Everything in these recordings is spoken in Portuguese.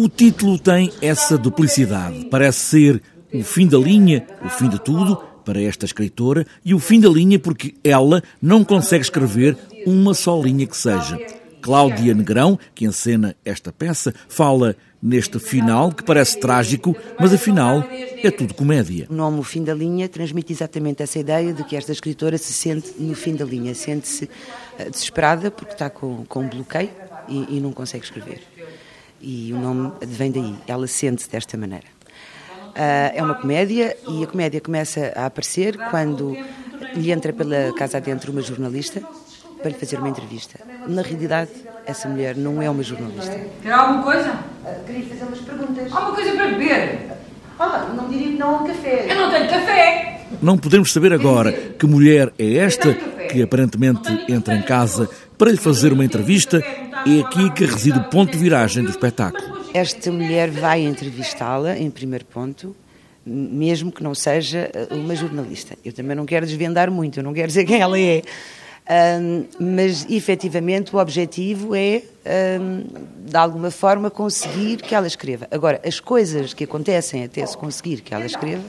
O título tem essa duplicidade. Parece ser o fim da linha, o fim de tudo, para esta escritora, e o fim da linha porque ela não consegue escrever uma só linha que seja. Cláudia Negrão, que encena esta peça, fala neste final que parece trágico, mas afinal é tudo comédia. O nome O Fim da Linha transmite exatamente essa ideia de que esta escritora se sente no fim da linha, sente-se eh, desesperada porque está com, com um bloqueio e, e não consegue escrever. E o nome vem daí, ela sente-se desta maneira. Uh, é uma comédia e a comédia começa a aparecer quando lhe entra pela casa adentro uma jornalista para lhe fazer uma entrevista. Na realidade, essa mulher não é uma jornalista. Quer alguma coisa? Uh, queria fazer umas perguntas. Alguma coisa para beber? Ah, não diria que não a um café. Eu não tenho café. Não podemos saber agora que mulher é esta que aparentemente entra em casa para lhe fazer uma entrevista. É aqui que reside o ponto de viragem do espetáculo. Esta mulher vai entrevistá-la, em primeiro ponto, mesmo que não seja uh, uma jornalista. Eu também não quero desvendar muito, eu não quero dizer quem ela é. Um, mas efetivamente o objetivo é, um, de alguma forma, conseguir que ela escreva. Agora, as coisas que acontecem até se conseguir que ela escreva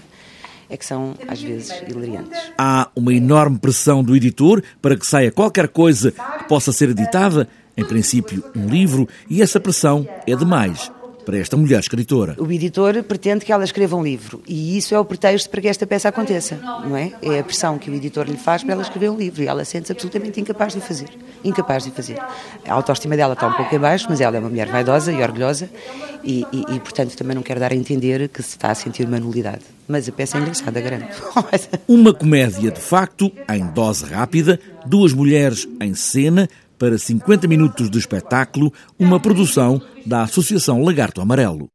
é que são, às vezes, hilariantes. Há uma enorme pressão do editor para que saia qualquer coisa que possa ser editada, em princípio, um livro, e essa pressão é demais para esta mulher escritora. O editor pretende que ela escreva um livro e isso é o pretexto para que esta peça aconteça, não é? É a pressão que o editor lhe faz para ela escrever um livro e ela sente-se absolutamente incapaz de fazer. Incapaz de fazer. A autoestima dela está um pouco abaixo, mas ela é uma mulher vaidosa e orgulhosa e, e, e portanto, também não quer dar a entender que se está a sentir uma nulidade. Mas a peça é engraçada, grande. uma comédia, de facto, em dose rápida, duas mulheres em cena, para 50 minutos de espetáculo, uma produção da Associação Lagarto Amarelo.